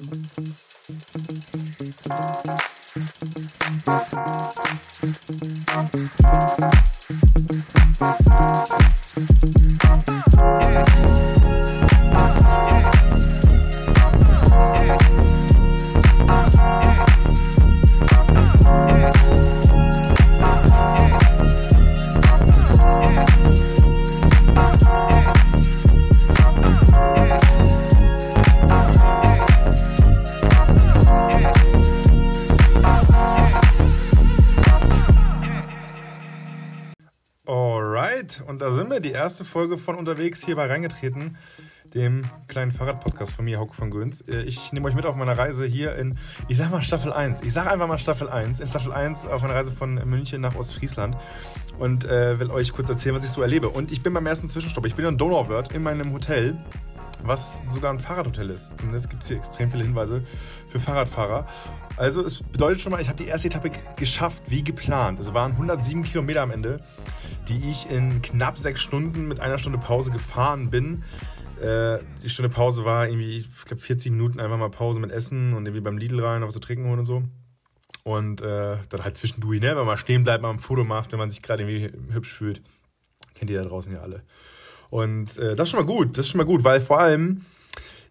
die erste Folge von unterwegs hierbei reingetreten, dem kleinen Fahrradpodcast von mir, Hauke von Göns. Äh, ich nehme euch mit auf meiner Reise hier in, ich sag mal Staffel 1. Ich sag einfach mal Staffel 1. In Staffel 1 auf einer Reise von München nach Ostfriesland und äh, will euch kurz erzählen, was ich so erlebe. Und ich bin beim ersten Zwischenstopp. Ich bin in Donauwörth in meinem Hotel was sogar ein Fahrradhotel ist. Zumindest gibt es hier extrem viele Hinweise für Fahrradfahrer. Also es bedeutet schon mal, ich habe die erste Etappe geschafft, wie geplant. Es waren 107 Kilometer am Ende die ich in knapp sechs Stunden mit einer Stunde Pause gefahren bin. Äh, die Stunde Pause war irgendwie, ich glaube, 40 Minuten einfach mal Pause mit Essen und irgendwie beim Lidl rein, was zu trinken holen und so. Und äh, dann halt zwischendurch, ne, wenn man stehen bleibt, mal ein Foto macht, wenn man sich gerade irgendwie hübsch fühlt. Kennt ihr da draußen ja alle. Und äh, das ist schon mal gut, das ist schon mal gut, weil vor allem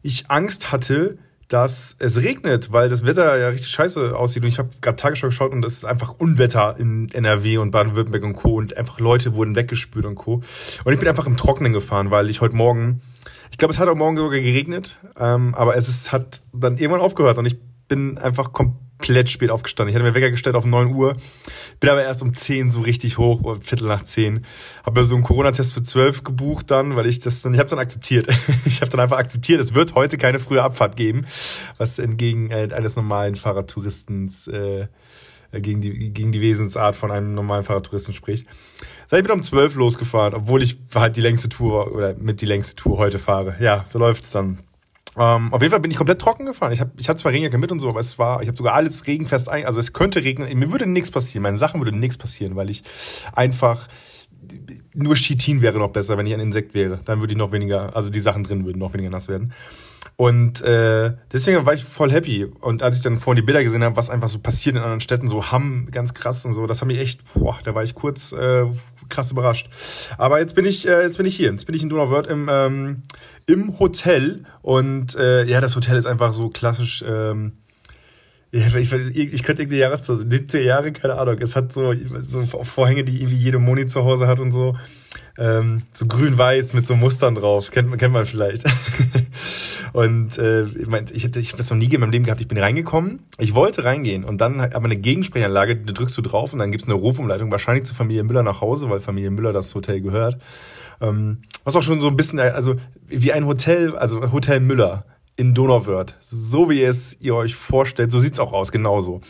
ich Angst hatte, dass es regnet, weil das Wetter ja richtig scheiße aussieht. Und ich habe gerade Tagesschau geschaut und es ist einfach Unwetter in NRW und Baden-Württemberg und Co. Und einfach Leute wurden weggespült und Co. Und ich bin einfach im Trockenen gefahren, weil ich heute Morgen, ich glaube, es hat auch morgen sogar geregnet, ähm, aber es ist, hat dann irgendwann aufgehört und ich bin einfach komplett komplett spät aufgestanden. Ich hatte mir Wecker gestellt auf 9 Uhr, bin aber erst um 10 so richtig hoch, oder Viertel nach 10. Habe mir so einen Corona-Test für 12 gebucht dann, weil ich das dann, ich habe dann akzeptiert. ich habe dann einfach akzeptiert, es wird heute keine frühe Abfahrt geben, was entgegen äh, eines normalen Fahrradtouristens, äh, gegen die, gegen die Wesensart von einem normalen Fahrradtouristen spricht. So, ich bin um 12 losgefahren, obwohl ich halt die längste Tour oder mit die längste Tour heute fahre. Ja, so läuft's dann. Ähm, auf jeden Fall bin ich komplett trocken gefahren. Ich habe ich hab zwar Regenjacke mit und so, aber es war, ich habe sogar alles regenfest ein. Also es könnte regnen. Mir würde nichts passieren. Meinen Sachen würde nichts passieren, weil ich einfach nur Chitin wäre noch besser, wenn ich ein Insekt wäre. Dann würde ich noch weniger, also die Sachen drin würden noch weniger nass werden. Und äh, deswegen war ich voll happy. Und als ich dann vorhin die Bilder gesehen habe, was einfach so passiert in anderen Städten, so Hamm, ganz krass und so, das hat mich echt, boah, da war ich kurz äh, krass überrascht. Aber jetzt bin ich, äh, jetzt bin ich hier. Jetzt bin ich in Donauwörth im, ähm, im Hotel. Und äh, ja, das Hotel ist einfach so klassisch. Ähm, ja, ich, ich könnte irgendwie Jahreszeit, 70 Jahre, keine Ahnung. Es hat so, so Vorhänge, die irgendwie jede Moni zu Hause hat und so. Ähm, so grün-weiß mit so Mustern drauf. Kennt, kennt man vielleicht. und äh, ich, mein, ich ich hab das noch nie in meinem Leben gehabt. Ich bin reingekommen, ich wollte reingehen und dann aber eine Gegensprechanlage, da drückst du drauf und dann gibt's eine Rufumleitung, wahrscheinlich zu Familie Müller nach Hause, weil Familie Müller das Hotel gehört. Ähm, was auch schon so ein bisschen, also wie ein Hotel, also Hotel Müller in Donauwörth. So wie es ihr euch vorstellt, so sieht's auch aus, genauso.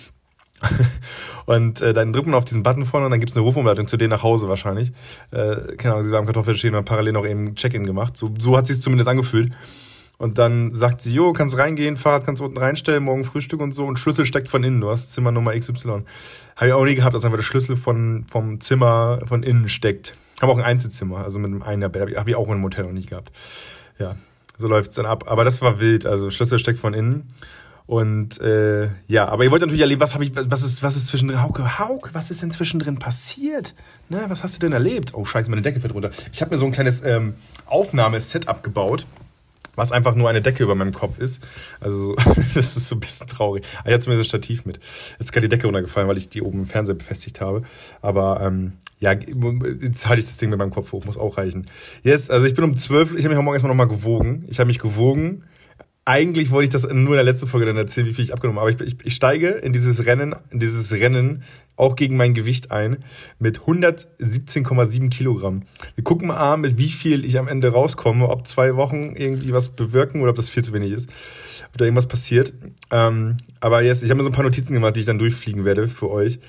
und äh, dann drückt man auf diesen Button vorne und dann gibt's eine Rufumleitung zu denen nach Hause wahrscheinlich. Äh, keine Ahnung, sie war am Kartoffelstehen und parallel noch eben Check-in gemacht. So, so hat sich's zumindest angefühlt. Und dann sagt sie, jo, kannst reingehen, Fahrrad kannst unten reinstellen, morgen Frühstück und so. Und Schlüssel steckt von innen. Du hast Zimmer Nummer XY. Habe ich auch nie gehabt, dass einfach der Schlüssel von, vom Zimmer von innen steckt. Habe auch ein Einzelzimmer, also mit einem Einherbett. Habe ich auch in einem Hotel noch nicht gehabt. Ja, so läuft's dann ab. Aber das war wild. Also Schlüssel steckt von innen. Und äh, ja, aber ihr wollt natürlich erleben, was habe ich, was ist, was ist zwischendrin, Hauke, Hauke, was ist denn zwischendrin passiert? Ne, was hast du denn erlebt? Oh Scheiße, meine Decke fällt runter. Ich habe mir so ein kleines ähm, Aufnahmesetup gebaut was einfach nur eine Decke über meinem Kopf ist. Also das ist so ein bisschen traurig. Ah, ich hatte zumindest ein Stativ mit. Jetzt ist gerade die Decke runtergefallen, weil ich die oben im Fernseher befestigt habe. Aber ähm, ja, jetzt halte ich das Ding mit meinem Kopf hoch, muss auch reichen. Jetzt, also ich bin um zwölf, ich habe mich heute Morgen erstmal nochmal gewogen. Ich habe mich gewogen eigentlich wollte ich das nur in der letzten Folge dann erzählen, wie viel ich abgenommen habe. Aber ich, ich, ich steige in dieses Rennen, in dieses Rennen auch gegen mein Gewicht ein mit 117,7 Kilogramm. Wir gucken mal an, mit wie viel ich am Ende rauskomme, ob zwei Wochen irgendwie was bewirken oder ob das viel zu wenig ist, ob da irgendwas passiert. Ähm, aber jetzt, ich habe mir so ein paar Notizen gemacht, die ich dann durchfliegen werde für euch.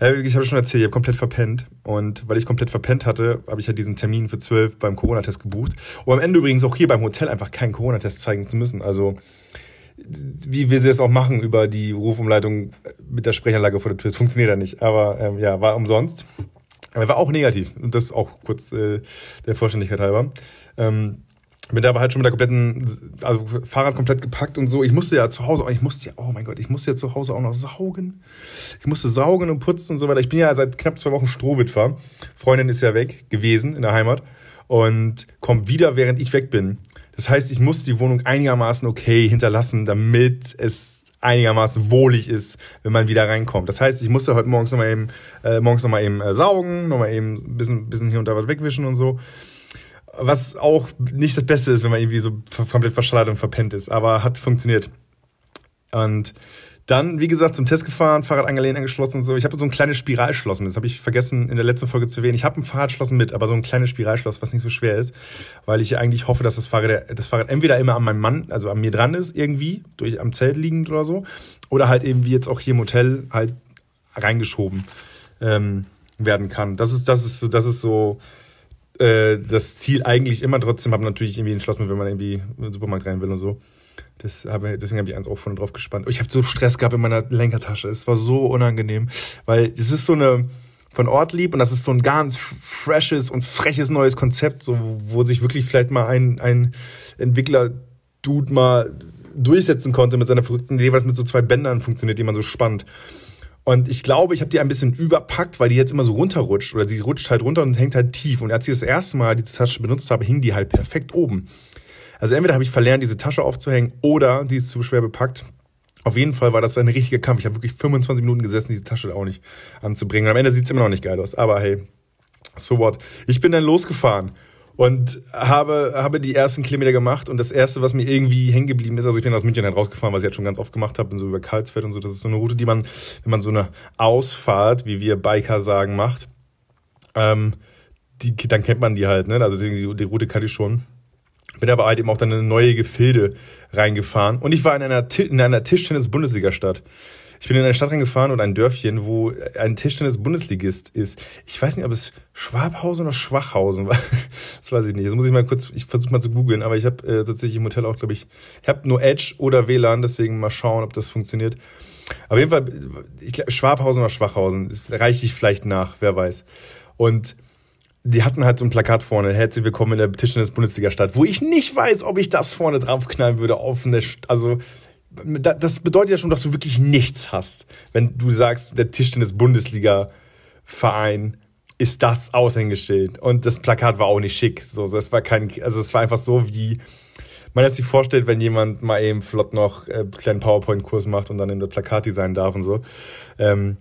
Ich habe schon erzählt, ich habe komplett verpennt. Und weil ich komplett verpennt hatte, habe ich ja diesen Termin für 12 beim Corona-Test gebucht. Und am Ende übrigens auch hier beim Hotel einfach keinen Corona-Test zeigen zu müssen. Also wie wir sie es auch machen über die Rufumleitung mit der Sprechanlage vor der Tür. Das funktioniert ja nicht. Aber ähm, ja, war umsonst. Aber war auch negativ. Und das auch kurz äh, der Vollständigkeit halber. Ähm, Bin aber halt schon mit der kompletten, also Fahrrad komplett gepackt und so. Ich musste ja zu Hause, ich musste ja, oh mein Gott, ich musste ja zu Hause auch noch saugen. Ich musste saugen und putzen und so weiter. Ich bin ja seit knapp zwei Wochen Strohwitwer. Freundin ist ja weg gewesen in der Heimat und kommt wieder, während ich weg bin. Das heißt, ich musste die Wohnung einigermaßen okay hinterlassen, damit es einigermaßen wohlig ist, wenn man wieder reinkommt. Das heißt, ich musste heute morgens nochmal eben, äh, morgens noch mal eben äh, saugen, nochmal eben ein bisschen, bisschen hier und da was wegwischen und so. Was auch nicht das Beste ist, wenn man irgendwie so komplett verschallert und verpennt ist, aber hat funktioniert. Und dann, wie gesagt, zum Test gefahren, Fahrrad angelehnt, angeschlossen und so. Ich habe so ein kleines Spiralschloss mit. Das habe ich vergessen in der letzten Folge zu erwähnen. Ich habe ein Fahrradschloss mit, aber so ein kleines Spiralschloss, was nicht so schwer ist, weil ich eigentlich hoffe, dass das Fahrrad, das Fahrrad entweder immer an meinem Mann, also an mir dran ist, irgendwie, durch am Zelt liegend oder so, oder halt eben wie jetzt auch hier im Hotel halt reingeschoben ähm, werden kann. Das ist, das ist so, das ist so äh, das Ziel eigentlich immer. Trotzdem habe ich natürlich irgendwie ein Schloss mit, wenn man irgendwie in den Supermarkt rein will und so. Das habe, deswegen habe ich eins auch vorne drauf gespannt. Ich habe so Stress gehabt in meiner Lenkertasche. Es war so unangenehm, weil es ist so eine von Ortlieb und das ist so ein ganz freshes und freches neues Konzept, so, wo sich wirklich vielleicht mal ein, ein Entwickler-Dude mal durchsetzen konnte mit seiner verrückten Idee, weil es mit so zwei Bändern funktioniert, die man so spannt. Und ich glaube, ich habe die ein bisschen überpackt, weil die jetzt immer so runterrutscht. Oder sie rutscht halt runter und hängt halt tief. Und als ich das erste Mal diese Tasche benutzt habe, hing die halt perfekt oben. Also entweder habe ich verlernt, diese Tasche aufzuhängen, oder die ist zu schwer bepackt. Auf jeden Fall war das ein richtiger Kampf. Ich habe wirklich 25 Minuten gesessen, diese Tasche auch nicht anzubringen. Und am Ende sieht es immer noch nicht geil aus. Aber hey, so what. Ich bin dann losgefahren und habe, habe die ersten Kilometer gemacht und das erste, was mir irgendwie hängen geblieben ist, also ich bin aus München halt rausgefahren, was ich jetzt schon ganz oft gemacht habe, bin so über Karlsfeld und so, das ist so eine Route, die man, wenn man so eine Ausfahrt, wie wir Biker sagen, macht, ähm, die, dann kennt man die halt, ne, also die, die Route kann ich schon. Bin aber halt eben auch dann in eine neue Gefilde reingefahren und ich war in einer, in einer Tischtennis-Bundesliga-Stadt. Ich bin in eine Stadt reingefahren oder ein Dörfchen, wo ein Tischtennis-Bundesligist ist. Ich weiß nicht, ob es Schwabhausen oder Schwachhausen war. Das weiß ich nicht. Das muss ich mal kurz, ich versuche mal zu googeln, aber ich habe äh, tatsächlich im Hotel auch, glaube ich, ich habe nur Edge oder WLAN, deswegen mal schauen, ob das funktioniert. Auf jeden Fall, ich glaub, Schwabhausen oder Schwachhausen, reiche ich vielleicht nach, wer weiß. Und die hatten halt so ein Plakat vorne, herzlich willkommen in der Tischtennis-Bundesliga-Stadt, wo ich nicht weiß, ob ich das vorne draufknallen würde auf eine, also das bedeutet ja schon, dass du wirklich nichts hast. Wenn du sagst, der Tischtennis-Bundesliga-Verein ist das Aushängeschild. Und das Plakat war auch nicht schick. So, das war kein, also es war einfach so, wie man sich vorstellt, wenn jemand mal eben flott noch äh, einen kleinen PowerPoint-Kurs macht und dann in das Plakat designen darf und so. Ähm,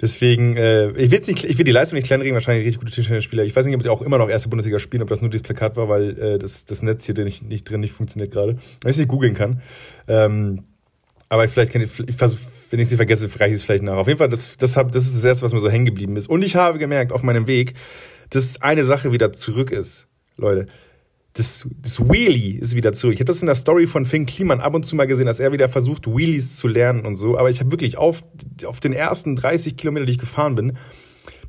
deswegen, äh, ich will nicht, ich will die Leistung nicht kleinreden, wahrscheinlich richtig gute Tischtennisspieler. Ich weiß nicht, ob die auch immer noch erste Bundesliga spielen, ob das nur dieses Plakat war, weil äh, das, das Netz hier nicht, nicht drin nicht funktioniert gerade. Wenn ich es nicht googeln kann. Ähm, aber vielleicht kann ich, ich versuch, wenn ich sie vergesse, reiche ich es vielleicht nach. Auf jeden Fall, das, das, hab, das ist das Erste, was mir so hängen geblieben ist. Und ich habe gemerkt auf meinem Weg, dass eine Sache wieder zurück ist. Leute, das, das Wheelie ist wieder zurück. Ich habe das in der Story von Finn Kliman ab und zu mal gesehen, dass er wieder versucht, Wheelies zu lernen und so. Aber ich habe wirklich auf, auf den ersten 30 Kilometer, die ich gefahren bin,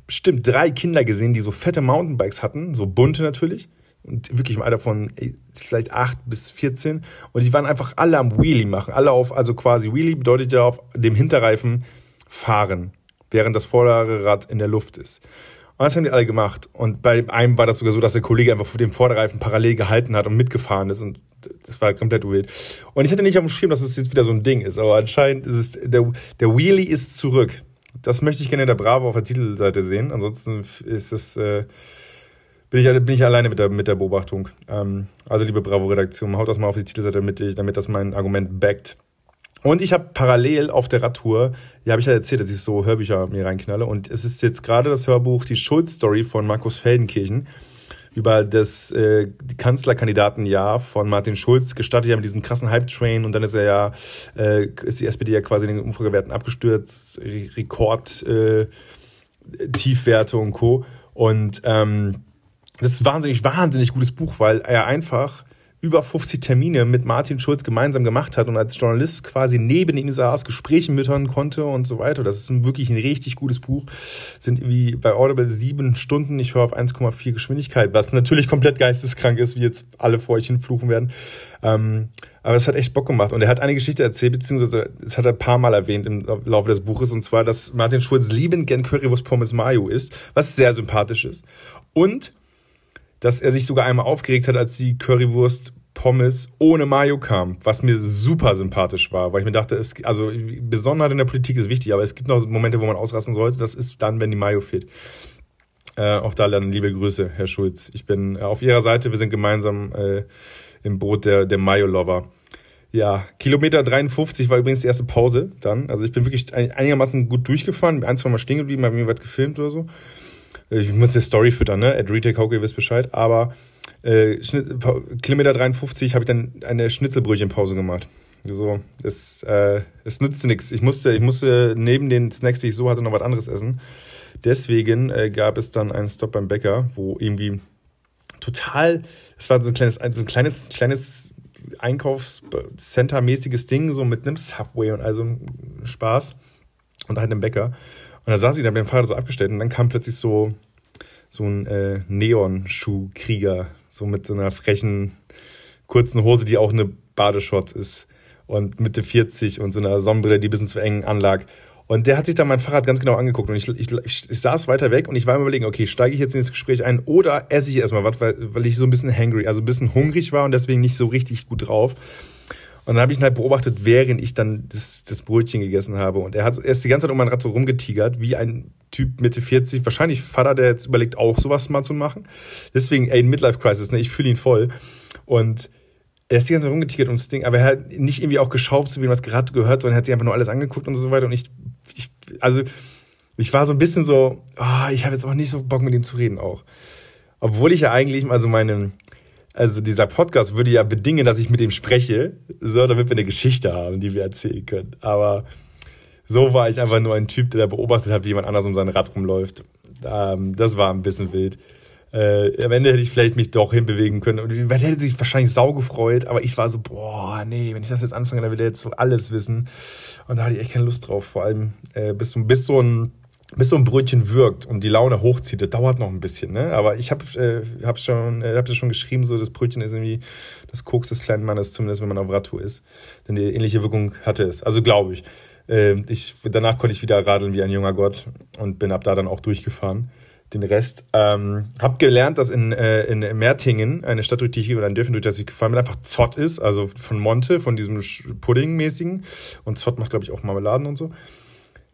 bestimmt drei Kinder gesehen, die so fette Mountainbikes hatten, so bunte natürlich und wirklich im Alter von ey, vielleicht 8 bis 14 und die waren einfach alle am Wheelie machen, alle auf, also quasi Wheelie bedeutet ja auf dem Hinterreifen fahren, während das vordere Rad in der Luft ist. Und das haben die alle gemacht. Und bei einem war das sogar so, dass der Kollege einfach vor dem Vorderreifen parallel gehalten hat und mitgefahren ist. Und das war komplett wild. Und ich hatte nicht auf dem Schirm, dass es jetzt wieder so ein Ding ist. Aber anscheinend ist es, der, der Wheelie ist zurück. Das möchte ich gerne in der Bravo auf der Titelseite sehen. Ansonsten ist es, äh, bin ich, bin ich alleine mit der, mit der Beobachtung. Ähm, also, liebe Bravo-Redaktion, haut das mal auf die Titelseite, damit, ich, damit das mein Argument backt. Und ich habe parallel auf der Radtour, ja, habe ich ja erzählt, dass ich so Hörbücher mir reinknalle. Und es ist jetzt gerade das Hörbuch Die Schulz-Story von Markus Feldenkirchen über das äh, Kanzlerkandidatenjahr von Martin Schulz gestartet ja mit diesem krassen Hype-Train und dann ist er ja, äh, ist die SPD ja quasi in den Umfragewerten abgestürzt, Rekord, äh, Tiefwerte und Co. Und ähm, das ist ein wahnsinnig, wahnsinnig gutes Buch, weil er einfach über 50 Termine mit Martin Schulz gemeinsam gemacht hat und als Journalist quasi neben ihm saß, Gespräche mithören konnte und so weiter. Das ist wirklich ein richtig gutes Buch. Sind irgendwie bei Audible sieben Stunden. Ich höre auf 1,4 Geschwindigkeit, was natürlich komplett geisteskrank ist, wie jetzt alle vor euch hinfluchen werden. Ähm, aber es hat echt Bock gemacht. Und er hat eine Geschichte erzählt, beziehungsweise es hat er ein paar Mal erwähnt im Laufe des Buches, und zwar, dass Martin Schulz liebend gern Currywurst Pommes Mayo ist, was sehr sympathisch ist. Und dass er sich sogar einmal aufgeregt hat, als die Currywurst Pommes ohne Mayo kam, was mir super sympathisch war, weil ich mir dachte, es, also Besonderheit in der Politik ist wichtig, aber es gibt noch Momente, wo man ausrasten sollte. Das ist dann, wenn die Mayo fehlt. Äh, auch da dann liebe Grüße, Herr Schulz. Ich bin äh, auf Ihrer Seite, wir sind gemeinsam äh, im Boot der, der Mayo-Lover. Ja, Kilometer 53 war übrigens die erste Pause dann. Also ich bin wirklich einigermaßen gut durchgefahren, ein, zwei Mal stehen geblieben, habe mir was gefilmt oder so. Ich muss die Story füttern, ne? At Retake Hockey, ihr wisst Bescheid. Aber äh, Kilometer 53 habe ich dann eine Schnitzelbrötchenpause gemacht. So, es, äh, es nützte nichts. Ich musste, ich musste neben den Snacks, die ich so hatte, noch was anderes essen. Deswegen äh, gab es dann einen Stop beim Bäcker, wo irgendwie total, es war so ein kleines, so ein kleines, kleines Einkaufscenter-mäßiges Ding, so mit einem Subway und also Spaß und halt einem Bäcker. Und da saß ich, da ich den Fahrrad so abgestellt und dann kam plötzlich so, so ein äh, Neon-Schuhkrieger, so mit so einer frechen, kurzen Hose, die auch eine Badeshorts ist und Mitte 40 und so einer Sonnenbrille, die ein bisschen zu eng anlag. Und der hat sich dann mein Fahrrad ganz genau angeguckt und ich, ich, ich, ich saß weiter weg und ich war mir überlegen, okay, steige ich jetzt in das Gespräch ein oder esse ich erstmal was, weil, weil ich so ein bisschen hangry, also ein bisschen hungrig war und deswegen nicht so richtig gut drauf. Und dann habe ich ihn halt beobachtet, während ich dann das, das Brötchen gegessen habe. Und er, hat, er ist die ganze Zeit um mein Rad so rumgetigert, wie ein Typ Mitte 40, wahrscheinlich Vater, der jetzt überlegt, auch sowas mal zu machen. Deswegen, ey, Midlife Crisis, ne? ich fühle ihn voll. Und er ist die ganze Zeit rumgetigert ums Ding, aber er hat nicht irgendwie auch geschaut, zu wem was gerade gehört, sondern er hat sich einfach nur alles angeguckt und so weiter. Und ich, ich also, ich war so ein bisschen so, oh, ich habe jetzt auch nicht so Bock mit ihm zu reden auch. Obwohl ich ja eigentlich, also meinen, also dieser Podcast würde ja bedingen, dass ich mit ihm spreche, so, damit wir eine Geschichte haben, die wir erzählen können. Aber so war ich einfach nur ein Typ, der beobachtet hat, wie jemand anders um sein Rad rumläuft. Ähm, das war ein bisschen wild. Äh, am Ende hätte ich vielleicht mich doch hinbewegen können. Und weil hätte sich wahrscheinlich sau gefreut, aber ich war so, boah, nee, wenn ich das jetzt anfange, dann will er jetzt so alles wissen. Und da hatte ich echt keine Lust drauf. Vor allem, äh, bis, bis so ein bis so ein Brötchen wirkt und die Laune hochzieht, das dauert noch ein bisschen, ne? Aber ich habe äh, hab schon, äh, hab das schon geschrieben, so das Brötchen ist irgendwie das Koks des kleinen Mannes, zumindest wenn man auf Radtour ist. Denn die ähnliche Wirkung hatte es. Also glaube ich. Äh, ich. Danach konnte ich wieder radeln wie ein junger Gott und bin ab da dann auch durchgefahren. Den Rest. Ähm, hab gelernt, dass in, äh, in Mertingen, eine Stadt, durch die ich oder ein Dörfchen, durch das ich gefahren bin, einfach Zott ist, also von Monte, von diesem Pudding-mäßigen. Und Zott macht, glaube ich, auch Marmeladen und so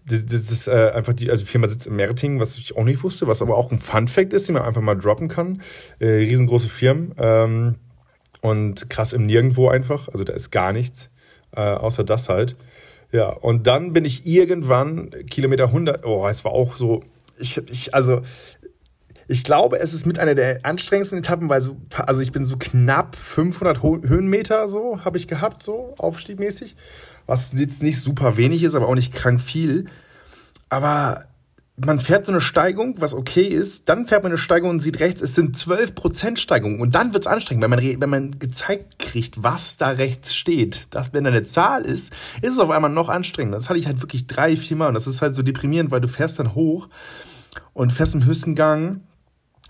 das, das ist äh, einfach die, also die Firma sitzt in Merting, was ich auch nicht wusste, was aber auch ein Fun-Fact ist, den man einfach mal droppen kann. Äh, riesengroße Firmen ähm, und krass im Nirgendwo einfach. Also da ist gar nichts, äh, außer das halt. Ja, und dann bin ich irgendwann Kilometer 100, oh, es war auch so, ich, ich also ich glaube, es ist mit einer der anstrengendsten Etappen, weil so, also ich bin so knapp 500 Höhenmeter so, habe ich gehabt, so aufstiegmäßig was jetzt nicht super wenig ist, aber auch nicht krank viel. Aber man fährt so eine Steigung, was okay ist, dann fährt man eine Steigung und sieht rechts, es sind 12% Steigung. Und dann wird es anstrengend, wenn man, wenn man gezeigt kriegt, was da rechts steht. Das, wenn da eine Zahl ist, ist es auf einmal noch anstrengender. Das hatte ich halt wirklich drei, vier Mal und das ist halt so deprimierend, weil du fährst dann hoch und fährst im höchsten Gang,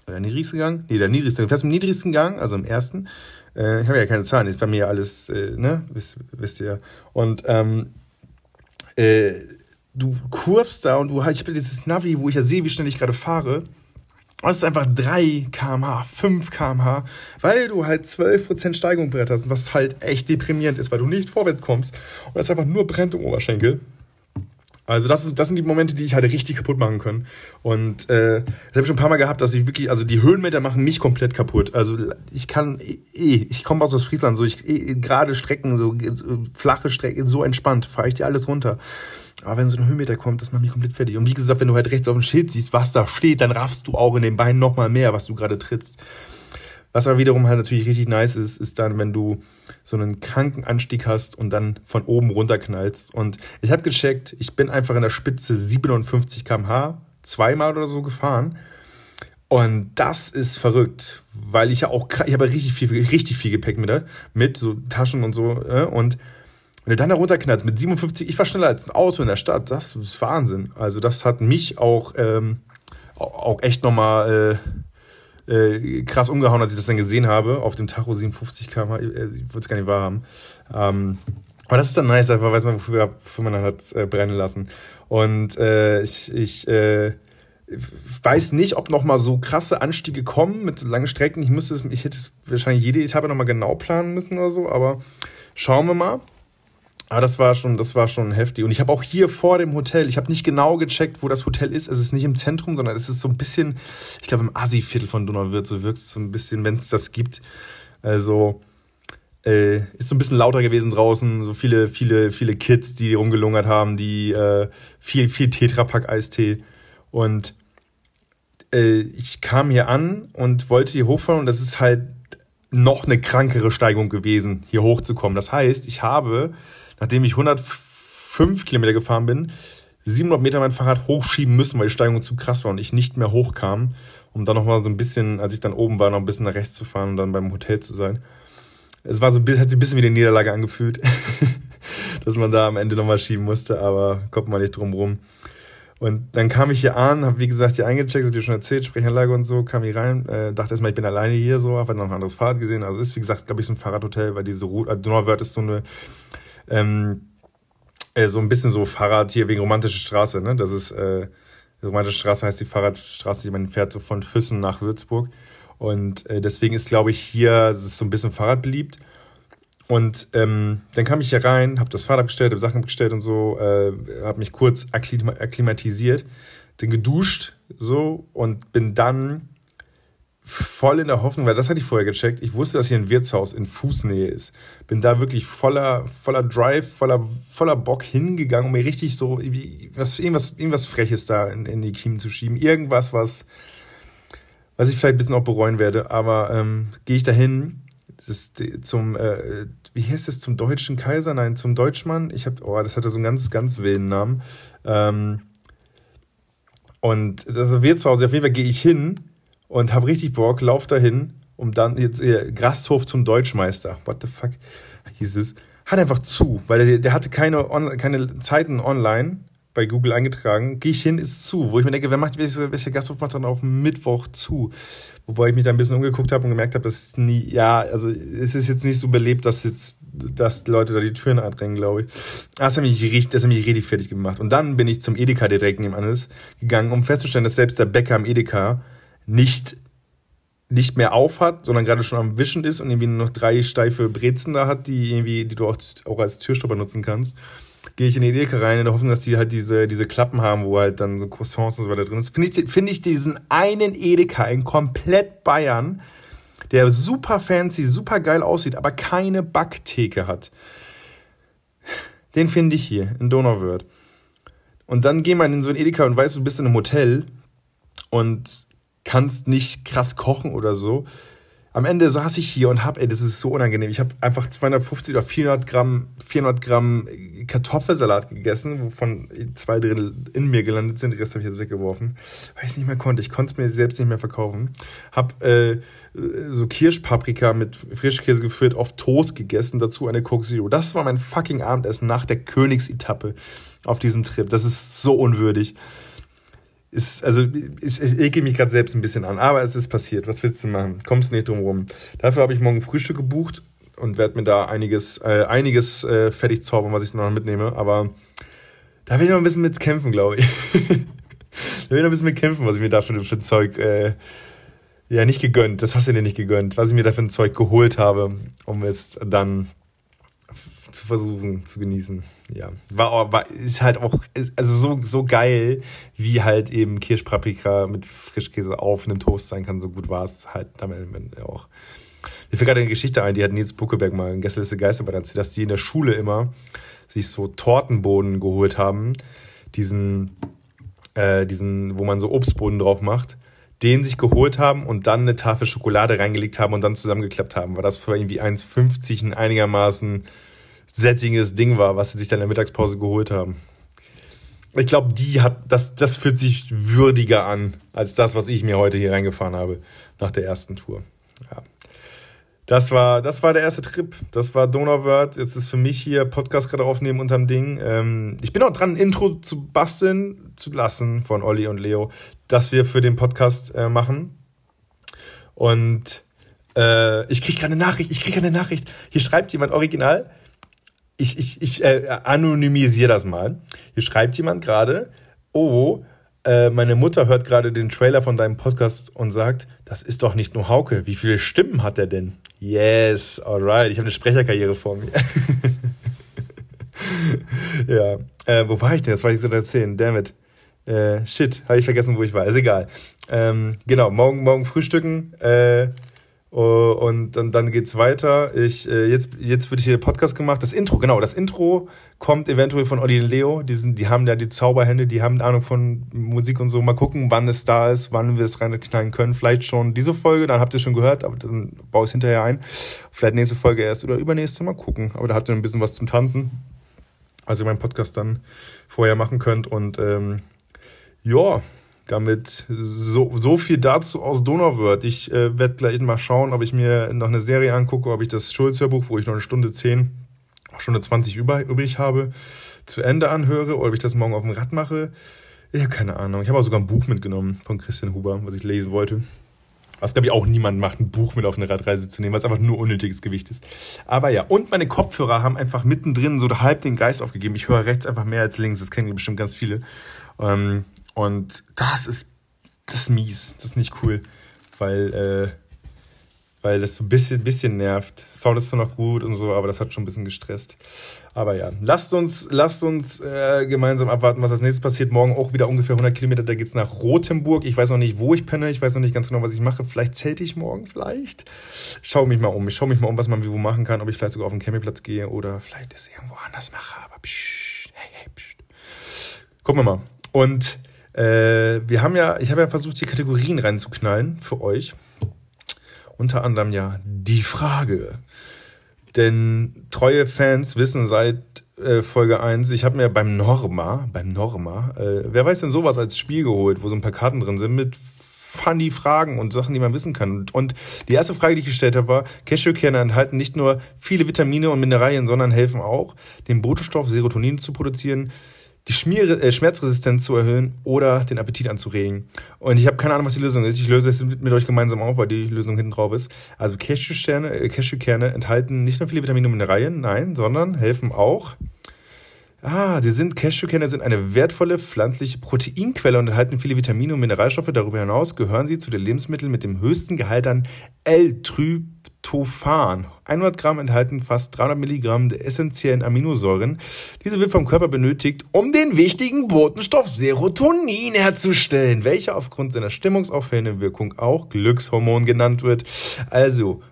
oder niedrigsten Gang? Nee, der niedrigste. Du fährst im niedrigsten Gang, also im ersten, äh, ich habe ja keine Zahlen, ist bei mir alles, äh, ne, wisst, wisst ihr. Und ähm, äh, du kurvst da und du ich habe dieses Navi, wo ich ja sehe, wie schnell ich gerade fahre. Und es ist einfach 3 km/h, 5 km/h, weil du halt 12% Steigung bretterst, was halt echt deprimierend ist, weil du nicht vorwärts kommst und es einfach nur brennt im Oberschenkel. Also das, das sind die Momente, die ich halt richtig kaputt machen können. Und äh, das habe ich schon ein paar Mal gehabt, dass ich wirklich, also die Höhenmeter machen mich komplett kaputt. Also ich kann eh, ich komme aus Friesland, so ich eh, gerade Strecken, so, so flache Strecken, so entspannt, fahre ich dir alles runter. Aber wenn so ein Höhenmeter kommt, das macht mich komplett fertig. Und wie gesagt, wenn du halt rechts auf dem Schild siehst, was da steht, dann raffst du auch in den Beinen nochmal mehr, was du gerade trittst. Was aber wiederum halt natürlich richtig nice ist, ist dann, wenn du so einen kranken Anstieg hast und dann von oben runterknallst. Und ich habe gecheckt, ich bin einfach in der Spitze 57 km/h zweimal oder so gefahren. Und das ist verrückt, weil ich ja auch, ich habe richtig viel, richtig viel Gepäck mit, mit so Taschen und so. Äh, und wenn du dann da runterknallst mit 57, ich war schneller als ein Auto in der Stadt, das ist Wahnsinn. Also das hat mich auch, ähm, auch echt nochmal äh, äh, krass umgehauen, als ich das dann gesehen habe. Auf dem Tacho 57 km, äh, ich würde es gar nicht wahrhaben. Ähm, aber das ist dann nice, einfach weiß man, wofür, wofür man hat äh, brennen lassen. Und äh, ich, ich äh, weiß nicht, ob noch mal so krasse Anstiege kommen mit so langen Strecken. Ich müsste, ich hätte wahrscheinlich jede Etappe noch mal genau planen müssen oder so, aber schauen wir mal. Aber das war schon, das war schon heftig. Und ich habe auch hier vor dem Hotel, ich habe nicht genau gecheckt, wo das Hotel ist. Es ist nicht im Zentrum, sondern es ist so ein bisschen, ich glaube im Asi-Viertel von Donauwörth, so wirkt es so ein bisschen, wenn es das gibt. Also äh, ist so ein bisschen lauter gewesen draußen, so viele, viele, viele Kids, die rumgelungert haben, die äh, viel, viel Tetrapack-Eistee. Und äh, ich kam hier an und wollte hier hochfahren und das ist halt noch eine krankere Steigung gewesen, hier hochzukommen. Das heißt, ich habe nachdem ich 105 Kilometer gefahren bin, 700 Meter mein Fahrrad hochschieben müssen, weil die Steigung zu krass war und ich nicht mehr hochkam, um dann nochmal so ein bisschen, als ich dann oben war, noch ein bisschen nach rechts zu fahren und dann beim Hotel zu sein. Es war so, hat sich ein bisschen wie eine Niederlage angefühlt, dass man da am Ende nochmal schieben musste, aber kommt man nicht drum rum. Und dann kam ich hier an, habe wie gesagt hier eingecheckt, habe dir schon erzählt, Sprechanlage und so, kam hier rein, äh, dachte erstmal, ich bin alleine hier so, habe dann noch ein anderes Fahrrad gesehen. Also ist wie gesagt, glaube ich, so ein Fahrradhotel, weil diese Route, also Donauwörth ist so eine ähm, äh, so ein bisschen so Fahrrad hier wegen romantische Straße, ne? Das ist, äh, romantische Straße heißt die Fahrradstraße, die man fährt so von Füssen nach Würzburg. Und äh, deswegen ist, glaube ich, hier so ein bisschen Fahrrad beliebt. Und ähm, dann kam ich hier rein, habe das Fahrrad abgestellt, habe Sachen abgestellt und so, äh, habe mich kurz akklimatisiert, dann geduscht so und bin dann voll in der Hoffnung, weil das hatte ich vorher gecheckt. Ich wusste, dass hier ein Wirtshaus in Fußnähe ist. Bin da wirklich voller, voller Drive, voller, voller Bock hingegangen, um mir richtig so was, irgendwas, irgendwas Freches da in, in die Kiemen zu schieben. Irgendwas, was, was ich vielleicht ein bisschen auch bereuen werde. Aber ähm, gehe ich da hin zum, äh, wie heißt es, zum deutschen Kaiser? Nein, zum Deutschmann. Ich habe, oh, das hatte so einen ganz, ganz wilden Namen. Ähm, und das Wirtshaus, auf jeden Fall gehe ich hin und habe richtig Bock, lauf dahin, um dann jetzt äh, Gasthof zum Deutschmeister. What the fuck hieß es? Hat einfach zu, weil der, der hatte keine, on, keine Zeiten online bei Google eingetragen. Gehe ich hin, ist zu. Wo ich mir denke, wer macht, welcher, welcher Gasthof macht dann auf Mittwoch zu? Wobei ich mich da ein bisschen umgeguckt habe und gemerkt habe, dass nie, ja, also es ist jetzt nicht so belebt, dass jetzt, dass Leute da die Türen andrängen, glaube ich. Das hat mich richtig, das hat mich richtig fertig gemacht. Und dann bin ich zum Edeka direkt nebenan gegangen, um festzustellen, dass selbst der Bäcker am Edeka nicht, nicht mehr auf hat, sondern gerade schon am Wischen ist und irgendwie noch drei steife Brezen da hat, die irgendwie, die du auch, auch als Türstopper nutzen kannst, gehe ich in die Edeka rein in der Hoffnung, dass die halt diese, diese Klappen haben, wo halt dann so Croissants und so weiter drin ist. Finde ich, finde ich diesen einen Edeka in komplett Bayern, der super fancy, super geil aussieht, aber keine Backtheke hat. Den finde ich hier in Donauwörth. Und dann geh mal in so ein Edeka und weißt, du bist in einem Hotel und kannst nicht krass kochen oder so. Am Ende saß ich hier und hab, ey, das ist so unangenehm. Ich habe einfach 250 oder 400 Gramm, 400 Gramm Kartoffelsalat gegessen, wovon zwei Drittel in mir gelandet sind. Den Rest habe ich jetzt weggeworfen, weil ich es nicht mehr konnte. Ich konnte es mir selbst nicht mehr verkaufen. Hab äh, so Kirschpaprika mit Frischkäse gefüllt auf Toast gegessen, dazu eine Coke Zero. Das war mein fucking Abendessen nach der Königsetappe auf diesem Trip. Das ist so unwürdig ist, also ich, ich ekel mich gerade selbst ein bisschen an, aber es ist passiert. Was willst du machen? Kommst nicht drum rum. Dafür habe ich morgen Frühstück gebucht und werde mir da einiges, äh, einiges äh, fertig zaubern, was ich noch mitnehme. Aber da will ich noch ein bisschen mit kämpfen, glaube ich. da will ich noch ein bisschen mit kämpfen, was ich mir da für, für Zeug äh, ja nicht gegönnt. Das hast du dir nicht gegönnt, was ich mir da für ein Zeug geholt habe, um es dann zu versuchen zu genießen. Ja, war, war ist halt auch also so so geil, wie halt eben Kirschpaprika mit Frischkäse auf einem Toast sein kann. So gut war es halt damit auch. Mir fällt gerade eine Geschichte ein, die hat Nils Buckeberg mal in Gästeliste Geisterbahn erzählt, dass die in der Schule immer sich so Tortenboden geholt haben, diesen, äh, diesen, wo man so Obstboden drauf macht, den sich geholt haben und dann eine Tafel Schokolade reingelegt haben und dann zusammengeklappt haben. War das für irgendwie 1,50 ein einigermaßen sättiges Ding war, was sie sich dann in der Mittagspause geholt haben. Ich glaube, die hat, das, das fühlt sich würdiger an, als das, was ich mir heute hier reingefahren habe, nach der ersten Tour. Ja. Das war, das war der erste Trip. Das war Donauwörth. Jetzt ist für mich hier Podcast gerade aufnehmen unterm Ding. Ähm, ich bin auch dran, ein Intro zu basteln zu lassen von Olli und Leo, das wir für den Podcast äh, machen. Und äh, ich kriege gerade Nachricht. Ich kriege eine Nachricht. Hier schreibt jemand original ich, ich, ich äh, anonymisiere das mal. Hier schreibt jemand gerade, oh, äh, äh, meine Mutter hört gerade den Trailer von deinem Podcast und sagt, das ist doch nicht nur Hauke. Wie viele Stimmen hat er denn? Yes, alright. Ich habe eine Sprecherkarriere vor mir. ja. Äh, wo war ich denn? Das wollte ich so erzählen. Damit. Äh, shit, habe ich vergessen, wo ich war. Ist egal. Ähm, genau, morgen, morgen frühstücken. Uh, und dann, dann geht's weiter. Ich, äh, jetzt, jetzt wird hier der Podcast gemacht. Das Intro, genau, das Intro kommt eventuell von Olli und Leo. Die, sind, die haben ja die Zauberhände, die haben Ahnung von Musik und so. Mal gucken, wann es da ist, wann wir es reinknallen können. Vielleicht schon diese Folge, dann habt ihr schon gehört, aber dann baue ich es hinterher ein. Vielleicht nächste Folge erst oder übernächste, mal gucken. Aber da habt ihr ein bisschen was zum Tanzen. Also ihr meinen Podcast dann vorher machen könnt. Und ähm, ja, damit so, so viel dazu aus Donauwörth. Ich äh, werde gleich mal schauen, ob ich mir noch eine Serie angucke, ob ich das Schulzerbuch, wo ich noch eine Stunde 10, Stunde 20 über, übrig habe, zu Ende anhöre oder ob ich das morgen auf dem Rad mache. Ja, keine Ahnung. Ich habe auch sogar ein Buch mitgenommen von Christian Huber, was ich lesen wollte. Was, glaube ich, auch niemand macht, ein Buch mit auf eine Radreise zu nehmen, was einfach nur unnötiges Gewicht ist. Aber ja, und meine Kopfhörer haben einfach mittendrin so halb den Geist aufgegeben. Ich höre rechts einfach mehr als links. Das kennen bestimmt ganz viele. Ähm, und das ist, das ist mies, das ist nicht cool, weil, äh, weil das so ein bisschen, bisschen nervt. Sound ist zwar noch gut und so, aber das hat schon ein bisschen gestresst. Aber ja, lasst uns, lasst uns äh, gemeinsam abwarten, was als nächstes passiert. Morgen auch wieder ungefähr 100 Kilometer, da geht es nach Rothenburg. Ich weiß noch nicht, wo ich penne, ich weiß noch nicht ganz genau, was ich mache. Vielleicht zelte ich morgen, vielleicht. Ich schaue mich mal um. Ich schaue mich mal um, was man wie wo machen kann, ob ich vielleicht sogar auf den Campingplatz gehe oder vielleicht es irgendwo anders mache. Aber psch, hey, hey, psch. Gucken wir mal. Und äh, wir haben ja, ich habe ja versucht, hier Kategorien reinzuknallen für euch. Unter anderem ja die Frage. Denn treue Fans wissen seit äh, Folge 1, ich habe mir beim Norma, beim Norma, äh, wer weiß denn sowas als Spiel geholt, wo so ein paar Karten drin sind mit funny Fragen und Sachen, die man wissen kann. Und die erste Frage, die ich gestellt habe, war, Cashewkerne enthalten nicht nur viele Vitamine und Mineralien, sondern helfen auch, den Botenstoff Serotonin zu produzieren, die Schmier äh, Schmerzresistenz zu erhöhen oder den Appetit anzuregen. Und ich habe keine Ahnung, was die Lösung ist. Ich löse es mit, mit, euch gemeinsam auf, weil die Lösung hinten drauf ist. Also Cashewkerne äh, Cashewkerne enthalten nicht nur viele Vitamine und Mineralien, nein, sondern helfen auch. Ah, die sind Cashewkerne sind eine wertvolle pflanzliche Proteinquelle und enthalten viele Vitamine und Mineralstoffe. Darüber hinaus gehören sie zu den Lebensmitteln mit dem höchsten Gehalt an L-Tryptophan Tryptophan. 100 Gramm enthalten fast 300 Milligramm der essentiellen Aminosäuren. Diese wird vom Körper benötigt, um den wichtigen Botenstoff Serotonin herzustellen, welcher aufgrund seiner stimmungsaufhellenden Wirkung auch Glückshormon genannt wird. Also,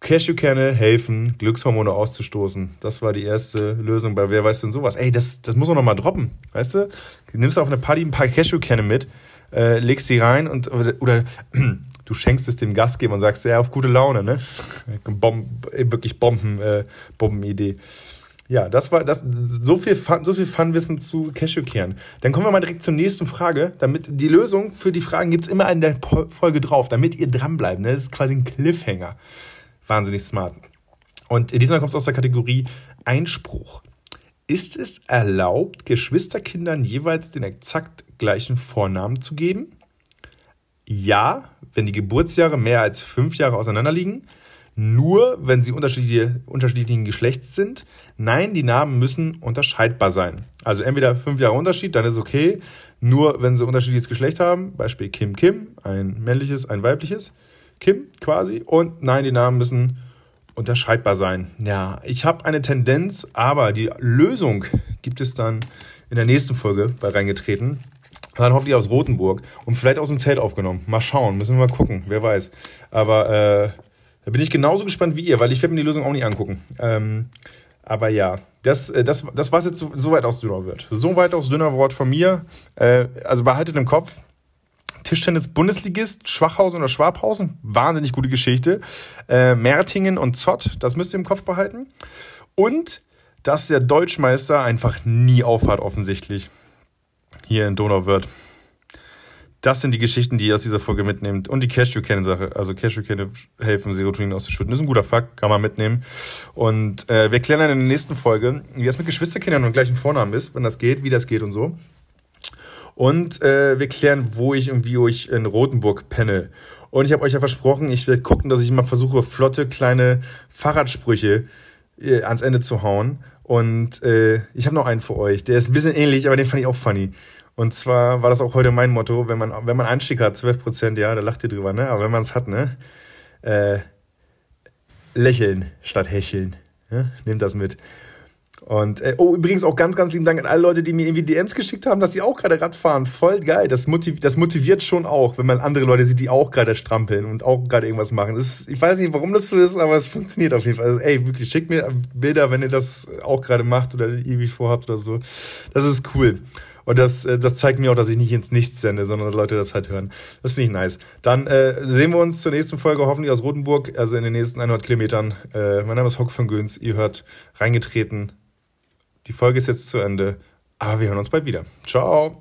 Cashewkerne helfen, Glückshormone auszustoßen. Das war die erste Lösung bei Wer weiß denn sowas. Ey, das, das muss man nochmal droppen, weißt du? Nimmst auf eine Party ein paar Cashewkerne mit, äh, legst sie rein und oder, oder du schenkst es dem Gastgeber und sagst, ja, auf gute Laune, ne? Bom wirklich Bomben, äh, Bombenidee. Ja, das war das, so viel, so viel Funwissen zu Cashewkern. Dann kommen wir mal direkt zur nächsten Frage. Damit die Lösung für die Fragen gibt es immer in der Folge drauf, damit ihr dranbleibt. Ne? Das ist quasi ein Cliffhanger. Wahnsinnig smart. Und diesmal kommt es aus der Kategorie Einspruch. Ist es erlaubt, Geschwisterkindern jeweils den exakt gleichen Vornamen zu geben? Ja, wenn die Geburtsjahre mehr als fünf Jahre auseinander liegen. Nur, wenn sie unterschiedliche, unterschiedlichen Geschlechts sind. Nein, die Namen müssen unterscheidbar sein. Also entweder fünf Jahre Unterschied, dann ist okay. Nur, wenn sie unterschiedliches Geschlecht haben. Beispiel Kim Kim, ein männliches, ein weibliches. Kim quasi. Und nein, die Namen müssen unterscheidbar sein. Ja, ich habe eine Tendenz, aber die Lösung gibt es dann in der nächsten Folge bei reingetreten. Dann hoffentlich aus Rothenburg und vielleicht aus dem Zelt aufgenommen. Mal schauen, müssen wir mal gucken, wer weiß. Aber äh, da bin ich genauso gespannt wie ihr, weil ich werde mir die Lösung auch nicht angucken. Ähm, aber ja, das, äh, das, das war jetzt so, so weit aus dünner wird. So weit aus dünner Wort von mir. Äh, also behaltet im Kopf, Tischtennis-Bundesligist, Schwachhausen oder Schwabhausen, wahnsinnig gute Geschichte. Äh, Mertingen und Zott, das müsst ihr im Kopf behalten. Und dass der Deutschmeister einfach nie aufhört, offensichtlich hier in Donauwörth. Das sind die Geschichten, die ihr aus dieser Folge mitnehmt. Und die Cashew-Kerne-Sache. Also Cashew-Kerne helfen, Serotonin auszuschütten. Das ist ein guter Fakt, kann man mitnehmen. Und äh, wir klären dann in der nächsten Folge, wie das mit Geschwisterkindern und gleichen Vornamen ist, wenn das geht, wie das geht und so. Und äh, wir klären, wo ich und wie ich in Rothenburg penne. Und ich habe euch ja versprochen, ich werde gucken, dass ich mal versuche, flotte kleine Fahrradsprüche äh, ans Ende zu hauen. Und äh, ich habe noch einen für euch. Der ist ein bisschen ähnlich, aber den fand ich auch funny. Und zwar war das auch heute mein Motto, wenn man, wenn man Einstieg hat, 12%, ja, da lacht ihr drüber, ne? Aber wenn man es hat, ne? Äh, lächeln statt hecheln. Ja? Nehmt das mit. Und äh, oh, übrigens auch ganz, ganz lieben Dank an alle Leute, die mir irgendwie DMs geschickt haben, dass sie auch gerade Rad fahren. Voll geil. Das, motiv das motiviert schon auch, wenn man andere Leute sieht, die auch gerade strampeln und auch gerade irgendwas machen. Ist, ich weiß nicht, warum das so ist, aber es funktioniert auf jeden Fall. Also, ey, wirklich, schickt mir Bilder, wenn ihr das auch gerade macht oder irgendwie vorhabt oder so. Das ist cool. Und das, äh, das zeigt mir auch, dass ich nicht ins Nichts sende, sondern Leute das halt hören. Das finde ich nice. Dann äh, sehen wir uns zur nächsten Folge, hoffentlich aus Rotenburg, also in den nächsten 100 Kilometern. Äh, mein Name ist Hock von Göns. Ihr hört reingetreten. Die Folge ist jetzt zu Ende, aber wir hören uns bald wieder. Ciao.